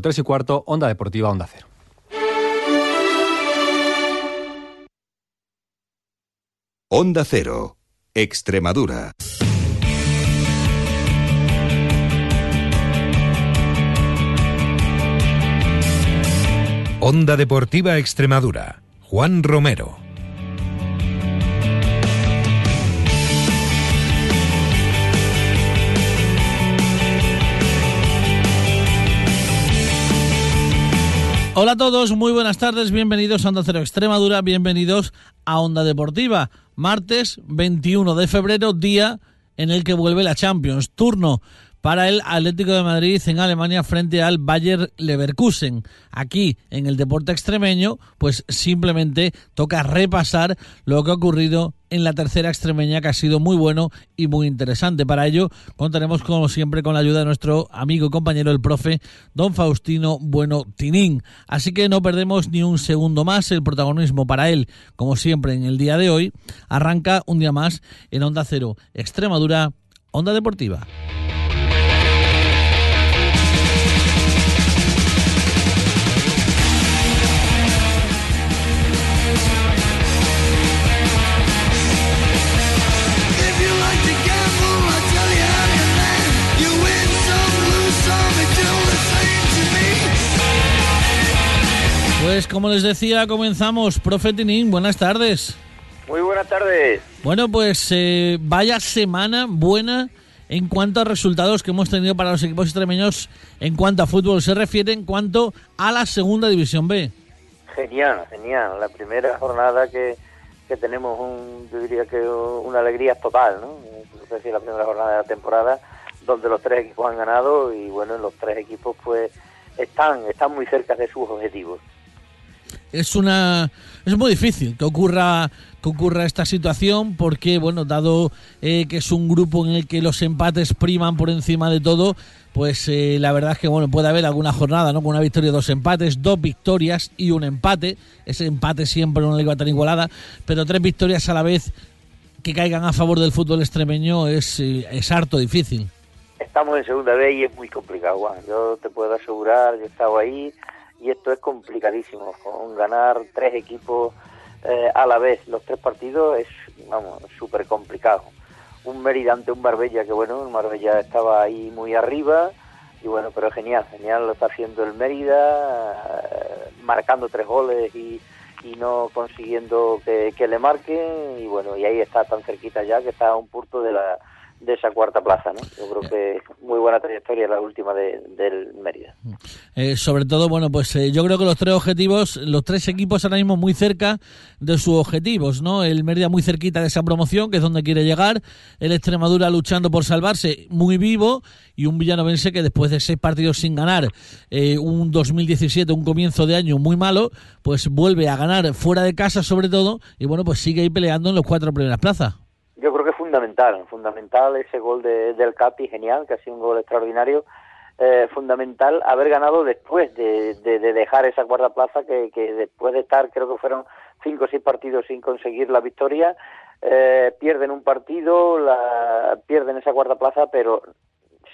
3 y cuarto, Onda Deportiva, Onda Cero. Onda Cero, Extremadura. Onda Deportiva Extremadura. Juan Romero. Hola a todos, muy buenas tardes, bienvenidos a Onda Cero Extremadura, bienvenidos a Onda Deportiva. Martes 21 de febrero, día en el que vuelve la Champions. Turno para el Atlético de Madrid en Alemania frente al Bayer Leverkusen. Aquí, en el deporte extremeño, pues simplemente toca repasar lo que ha ocurrido en la tercera extremeña, que ha sido muy bueno y muy interesante. Para ello, contaremos, como siempre, con la ayuda de nuestro amigo y compañero, el profe don Faustino Bueno Tinín. Así que no perdemos ni un segundo más. El protagonismo para él, como siempre, en el día de hoy, arranca un día más en Onda Cero, Extremadura, Onda Deportiva. Pues como les decía, comenzamos. Profe Tinín, buenas tardes. Muy buenas tardes. Bueno, pues eh, vaya semana buena en cuanto a resultados que hemos tenido para los equipos extremeños en cuanto a fútbol se refiere, en cuanto a la segunda división B. Genial, genial. La primera jornada que, que tenemos, un, yo diría que una alegría total, ¿no? Es decir, la primera jornada de la temporada donde los tres equipos han ganado y bueno, los tres equipos pues están, están muy cerca de sus objetivos es una es muy difícil que ocurra que ocurra esta situación porque bueno dado eh, que es un grupo en el que los empates priman por encima de todo pues eh, la verdad es que bueno puede haber alguna jornada no con una victoria dos empates dos victorias y un empate. Ese empate siempre no le va tan igualada pero tres victorias a la vez que caigan a favor del fútbol extremeño es eh, es harto difícil. Estamos en segunda vez y es muy complicado Juan. Yo te puedo asegurar yo he estado ahí y esto es complicadísimo. Con ganar tres equipos eh, a la vez los tres partidos es, vamos, súper complicado. Un Mérida ante un Marbella que, bueno, el Marbella estaba ahí muy arriba y, bueno, pero genial, genial lo está haciendo el Mérida, eh, marcando tres goles y, y no consiguiendo que, que le marquen y, bueno, y ahí está tan cerquita ya que está a un punto de la de esa cuarta plaza, ¿no? Yo creo que muy buena trayectoria la última de, del Mérida. Eh, sobre todo, bueno, pues eh, yo creo que los tres objetivos, los tres equipos ahora mismo muy cerca de sus objetivos, ¿no? El Mérida muy cerquita de esa promoción, que es donde quiere llegar, el Extremadura luchando por salvarse, muy vivo, y un villanovense que después de seis partidos sin ganar, eh, un 2017, un comienzo de año muy malo, pues vuelve a ganar fuera de casa sobre todo, y bueno, pues sigue ahí peleando en los cuatro primeras plazas yo creo que fundamental, fundamental ese gol de, del Capi, genial, que ha sido un gol extraordinario, eh, fundamental haber ganado después de, de, dejar esa cuarta plaza, que, que, después de estar, creo que fueron cinco o seis partidos sin conseguir la victoria, eh, pierden un partido, la, pierden esa cuarta plaza, pero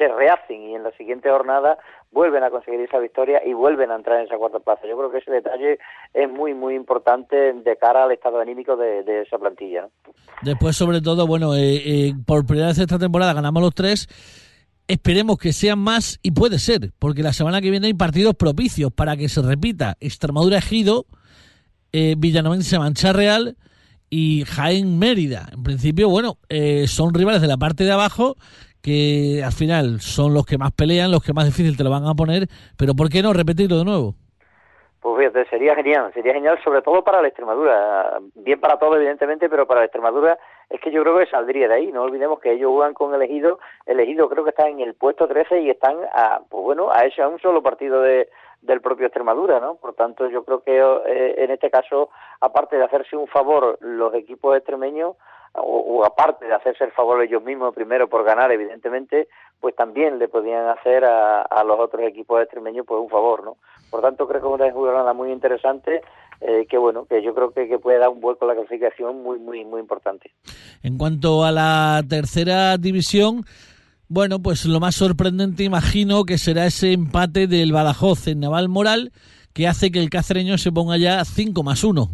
se rehacen y en la siguiente jornada vuelven a conseguir esa victoria y vuelven a entrar en esa cuarta plaza. Yo creo que ese detalle es muy, muy importante de cara al estado anímico de, esa plantilla. Después, sobre todo, bueno, eh, eh, por primera vez esta temporada ganamos los tres. Esperemos que sean más y puede ser, porque la semana que viene hay partidos propicios para que se repita Extremadura Ejido, eh, Villanovense Mancha Real y Jaén Mérida. En principio, bueno, eh, son rivales de la parte de abajo que al final son los que más pelean, los que más difícil te lo van a poner, pero ¿por qué no repetirlo de nuevo? Pues fíjate, sería genial, sería genial sobre todo para la Extremadura, bien para todos evidentemente, pero para la Extremadura es que yo creo que saldría de ahí, no olvidemos que ellos juegan con el elegido, el elegido creo que está en el puesto 13 y están a, pues bueno, a ese a un solo partido de, del propio Extremadura, ¿no? Por tanto, yo creo que eh, en este caso, aparte de hacerse un favor los equipos extremeños, o, aparte de hacerse el favor ellos mismos primero por ganar, evidentemente, pues también le podían hacer a, los otros equipos extremeños pues un favor, ¿no? Por tanto, creo que es una jugada muy interesante eh, que bueno, que yo creo que, que, puede dar un vuelco a la clasificación muy, muy, muy importante. En cuanto a la tercera división, Bueno, pues lo más sorprendente imagino que será ese empate del Badajoz en Naval Moral que hace que el cacereño se ponga ya 5 más 1.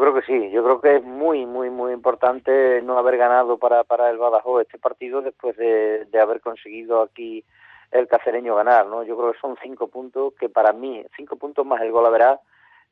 Yo creo que sí. Yo creo que es muy, muy, muy importante no haber ganado para, para el Badajoz este partido después de, de haber conseguido aquí el cacereño ganar, ¿no? Yo creo que son cinco puntos que para mí, cinco puntos más el gol a verá,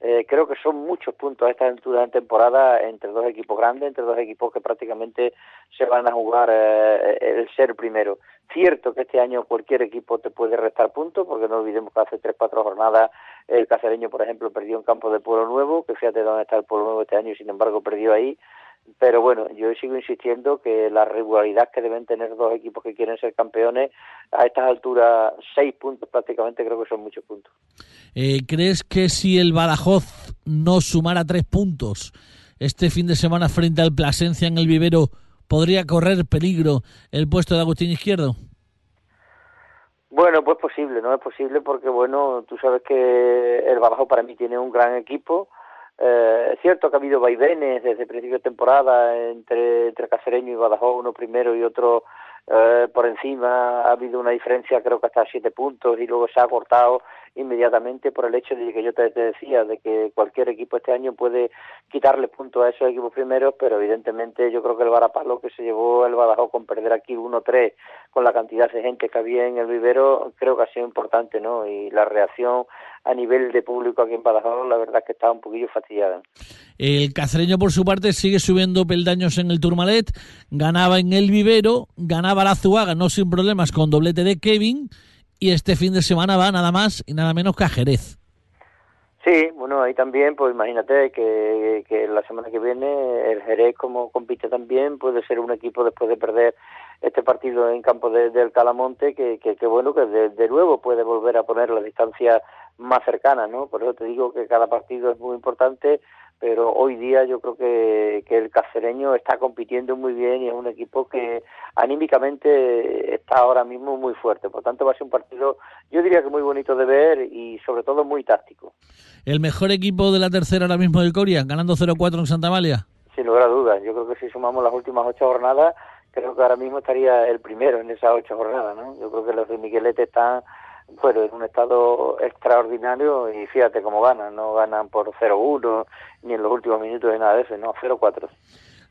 eh, creo que son muchos puntos a esta altura de temporada entre dos equipos grandes, entre dos equipos que prácticamente se van a jugar eh, el ser primero. Cierto que este año cualquier equipo te puede restar puntos, porque no olvidemos que hace tres, cuatro jornadas el cacereño, por ejemplo, perdió en campo de Pueblo Nuevo, que fíjate dónde está el Pueblo Nuevo este año y sin embargo perdió ahí pero bueno, yo sigo insistiendo que la regularidad que deben tener dos equipos que quieren ser campeones, a estas alturas, seis puntos prácticamente, creo que son muchos puntos. Eh, ¿Crees que si el Badajoz no sumara tres puntos este fin de semana frente al Plasencia en el vivero, podría correr peligro el puesto de Agustín Izquierdo? Bueno, pues posible, no es posible porque, bueno, tú sabes que el Badajoz para mí tiene un gran equipo, eh, es cierto que ha habido vaivenes desde el principio de temporada entre, entre Cacereño y Badajoz, uno primero y otro eh, por encima. Ha habido una diferencia, creo que hasta siete puntos, y luego se ha cortado inmediatamente por el hecho de que yo te, decía, de que cualquier equipo este año puede quitarle puntos a esos equipos primeros, pero evidentemente yo creo que el Varapalo que se llevó el Badajoz con perder aquí 1-3 con la cantidad de gente que había en el vivero, creo que ha sido importante, ¿no? Y la reacción a nivel de público aquí en Badajoz, la verdad es que estaba un poquillo fastidiada. El cacereño, por su parte, sigue subiendo peldaños en el Tourmalet, ganaba en el vivero, ganaba la Zuaga, no sin problemas, con doblete de Kevin, y este fin de semana va nada más y nada menos que a Jerez. Sí, bueno, ahí también, pues imagínate que, que la semana que viene el Jerez, como compite también, puede ser un equipo después de perder este partido en campo del Calamonte, que, que, bueno, que de, nuevo puede volver a poner la distancia más cercana, ¿no? Por eso te digo que cada partido es muy importante, pero hoy día yo creo que, que el cacereño está compitiendo muy bien y es un equipo que anímicamente está ahora mismo muy fuerte. Por tanto, va a ser un partido, yo diría que muy bonito de ver y sobre todo muy táctico. ¿El mejor equipo de la tercera ahora mismo del Coria, ganando 0-4 en Santa Malia? Sin lugar a dudas. Yo creo que si sumamos las últimas ocho jornadas, creo que ahora mismo estaría el primero en esas ocho jornadas. ¿no? Yo creo que los de Miguelete están bueno, en un estado extraordinario y fíjate cómo ganan, no ganan por 0-1 ni en los últimos minutos de nada de eso, no, 0-4.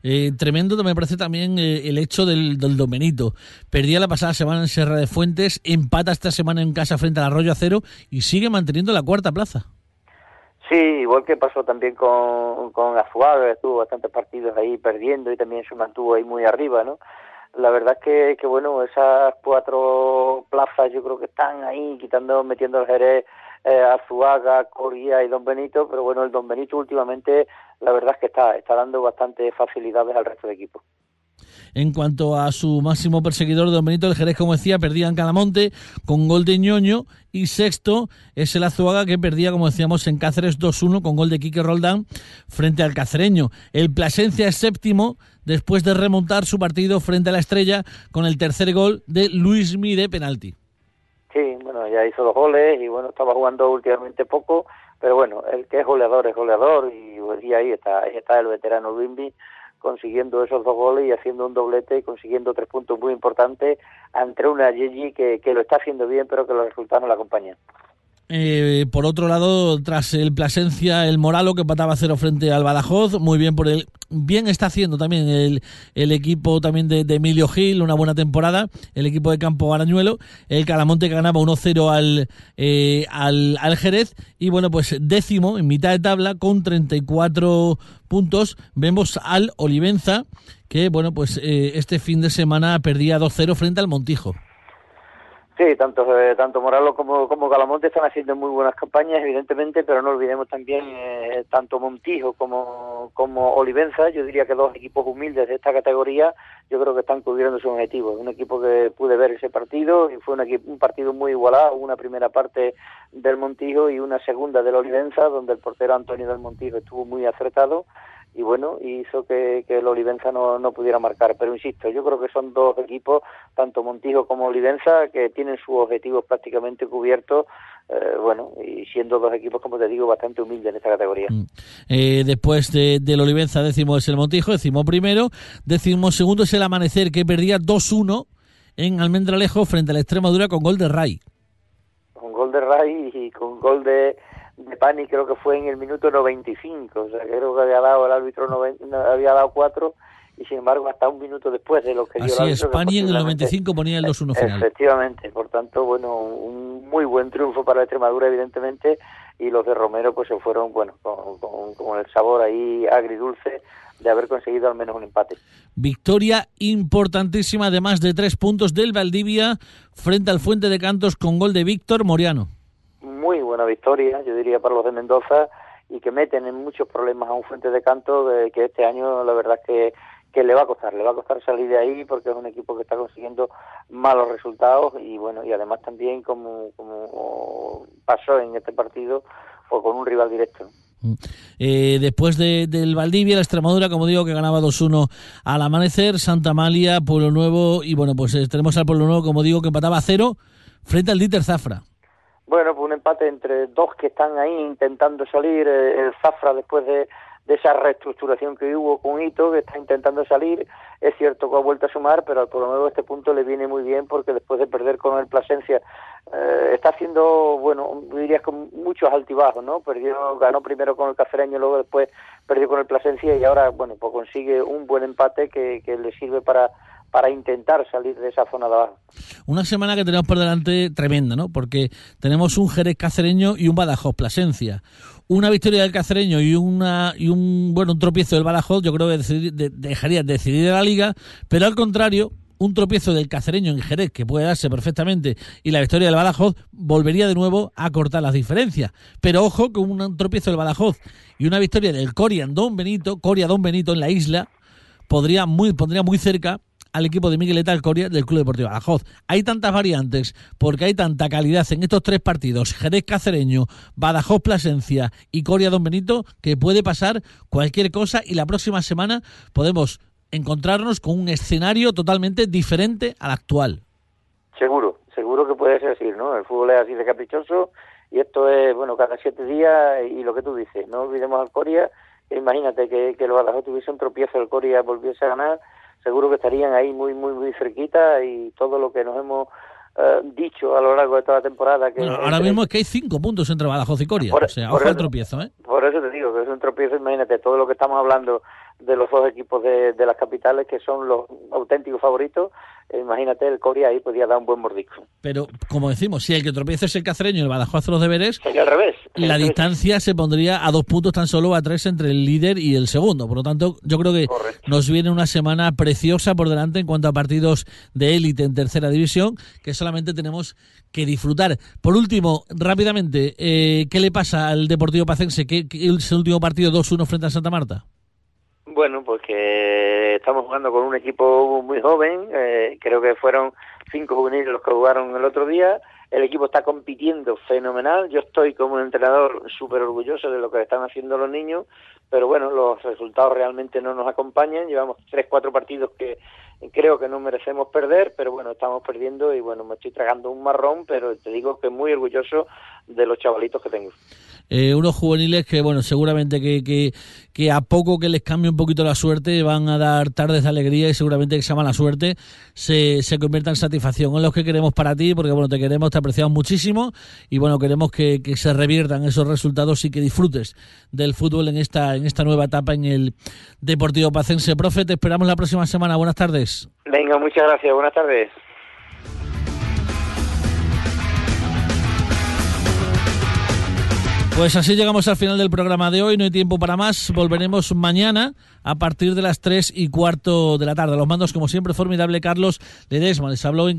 Eh, tremendo me parece también eh, el hecho del, del Domenito. Perdía la pasada semana en Serra de Fuentes, empata esta semana en casa frente al Arroyo Acero y sigue manteniendo la cuarta plaza. Sí, igual que pasó también con, con Azuaga, estuvo bastantes partidos ahí perdiendo y también se mantuvo ahí muy arriba, ¿no? La verdad es que, que, bueno, esas cuatro plazas yo creo que están ahí, quitando, metiendo el Jerez, eh, Azuaga, Coria y Don Benito, pero bueno, el Don Benito últimamente la verdad es que está, está dando bastante facilidades al resto de equipos. En cuanto a su máximo perseguidor, Don Benito, el Jerez, como decía, perdía en Calamonte con gol de ñoño. Y sexto es el Azuaga que perdía, como decíamos, en Cáceres 2-1 con gol de Quique Roldán frente al cacereño. El Plasencia es séptimo después de remontar su partido frente a la Estrella con el tercer gol de Luis Mide penalti. Sí, bueno, ya hizo dos goles y bueno, estaba jugando últimamente poco, pero bueno, el que es goleador es goleador y, ahí está, ahí está el veterano Luimbi consiguiendo esos dos goles y haciendo un doblete y consiguiendo tres puntos muy importantes ante una Gigi que, que lo está haciendo bien pero que los resultados no la acompañan. Eh, por otro lado, tras el Plasencia, el Moralo que pataba cero frente al Badajoz, muy bien por el bien está haciendo también el, el equipo también de, Emilio Gil, una buena temporada, el equipo de Campo Arañuelo, el Calamonte que ganaba 1-0 al, eh, al, al Jerez y bueno, pues décimo en mitad de tabla con 34 puntos, vemos al Olivenza que bueno, pues eh, este fin de semana perdía 2-0 frente al Montijo. Sí, tanto, eh, tanto Moralo como, como Calamonte están haciendo muy buenas campañas, evidentemente, pero no olvidemos también eh, tanto Montijo como, como Olivenza, yo diría que dos equipos humildes de esta categoría, yo creo que están cubriendo sus objetivos. Un equipo que pude ver ese partido y fue un, un partido muy igualado, una primera parte del Montijo y una segunda del Olivenza, donde el portero Antonio del Montijo estuvo muy acertado y bueno, hizo que, que el Olivenza no, no pudiera marcar. Pero insisto, yo creo que son dos equipos, tanto Montijo como Olivenza, que tienen sus objetivos prácticamente cubiertos, eh, bueno, y siendo dos equipos, como te digo, bastante humildes en esta categoría. Mm. Eh, después de, del Olivenza, décimo es el Montijo, décimo primero, décimo segundo es el Amanecer, que perdía 2-1 en Almendralejo frente a la Extremadura con gol de Ray. Con gol de Ray y con gol de, de Pani creo que fue en el minuto 95, o sea creo que había dado el árbitro había dado cuatro y sin embargo hasta un minuto después de lo que dio Así es, Pani en el 95 ponía el 2-1 final. Efectivamente, por tanto, bueno, un muy buen triunfo para Extremadura evidentemente y los de Romero pues se fueron, bueno, con, con el sabor ahí agridulce de haber conseguido al menos un empate. Victoria importantísima de más de tres puntos del Valdivia frente al Fuente de Cantos con gol de Víctor Moriano. Buena victoria, yo diría, para los de Mendoza y que meten en muchos problemas a un Fuente de Cantos que este año la verdad que que le va a costar, le va a costar salir de ahí porque es un equipo que está consiguiendo malos resultados y bueno, y además también como, como pasó en este partido, o con un rival directo. Mm. Eh, después de, del Valdivia, la Extremadura, como digo, que ganaba 2-1 al amanecer, Santa Amalia, Pueblo Nuevo, y bueno, pues tenemos al Pueblo Nuevo, como digo, que empataba a cero frente al Dieter Zafra. Bueno, pues un empate entre dos que están ahí intentando salir, eh, el Zafra después de, de esa reestructuración que hubo con Hito, que está intentando salir. Es cierto que ha vuelto a sumar, pero por lo menos este punto le viene muy bien porque después de perder con el Plasencia eh, está haciendo, bueno, dirías con muchos altibajos, ¿no? Perdió, ganó primero con el Cacereño, luego después perdió con el Plasencia y ahora, bueno, pues consigue un buen empate que, que le sirve para para intentar salir de esa zona de abajo. Una semana que tenemos por delante tremenda, ¿no? Porque tenemos un Jerez cacereño y un Badajoz Plasencia una victoria del Cacereño y una y un bueno un tropiezo del Badajoz, yo creo que dejaría de decidir la liga, pero al contrario, un tropiezo del Cacereño en Jerez, que puede darse perfectamente, y la victoria del Badajoz volvería de nuevo a cortar las diferencias. Pero ojo con un tropiezo del Badajoz y una victoria del Coria Don Benito, Coria Don Benito en la isla, podría muy, pondría muy cerca al equipo de Miguel Coria del Club Deportivo Badajoz. Hay tantas variantes, porque hay tanta calidad en estos tres partidos, Jerez Cacereño, Badajoz Plasencia y Coria Don Benito, que puede pasar cualquier cosa y la próxima semana podemos encontrarnos con un escenario totalmente diferente al actual. Seguro, seguro que puede ser así, ¿no? El fútbol es así de caprichoso y esto es, bueno, cada siete días y lo que tú dices, no olvidemos al Coria, imagínate que, que el Badajoz tuviese un tropiezo, el Coria volviese a ganar, seguro que estarían ahí muy, muy, muy cerquita y todo lo que nos hemos eh, dicho a lo largo de toda la temporada. Que ahora mismo es que hay cinco puntos entre Badajoz y Coria, o sea, ojo al tropiezo, ¿eh? Por eso te digo que es un tropiezo, imagínate, todo lo que estamos hablando de los dos equipos de, de las capitales que son los auténticos favoritos, imagínate, el Coria ahí podía dar un buen mordisco. Pero, como decimos, si el que tropieza es el cacereño y el Badajoz hace los deberes, al revés. La distancia se pondría a dos puntos tan solo a tres entre el líder y el segundo. Por lo tanto, yo creo que nos viene una semana preciosa por delante en cuanto a partidos de élite en tercera división, que solamente tenemos que disfrutar. Por último, rápidamente, eh, ¿qué le pasa al Deportivo Pacense? ¿Qué, es el último partido 2-1 frente a Santa Marta? Bueno, pues que estamos jugando con un equipo muy joven, eh, creo que fueron cinco juveniles los que jugaron el otro día, el equipo está compitiendo fenomenal, yo estoy como entrenador súper orgulloso de lo que están haciendo los niños, pero bueno, los resultados realmente no nos acompañan, llevamos tres, cuatro partidos que creo que no merecemos perder, pero bueno, estamos perdiendo y bueno, me estoy tragando un marrón, pero te digo que muy orgulloso de los chavalitos que tengo. Eh, unos juveniles que, bueno, seguramente que, que, que, a poco que les cambie un poquito la suerte van a dar tardes de alegría y seguramente que esa mala suerte se, se convierta en satisfacción. Es lo que queremos para ti, porque bueno, te queremos, te apreciamos muchísimo y bueno, queremos que, que se reviertan esos resultados y que disfrutes del fútbol en esta, en esta nueva etapa en el Deportivo Pacense. Profe, te esperamos la próxima semana. Buenas tardes. Venga, muchas gracias. Buenas tardes. Pues así llegamos al final del programa de hoy, no hay tiempo para más, volveremos mañana a partir de las 3 y cuarto de la tarde. Los mandos, como siempre, formidable Carlos Ledesma, les habló en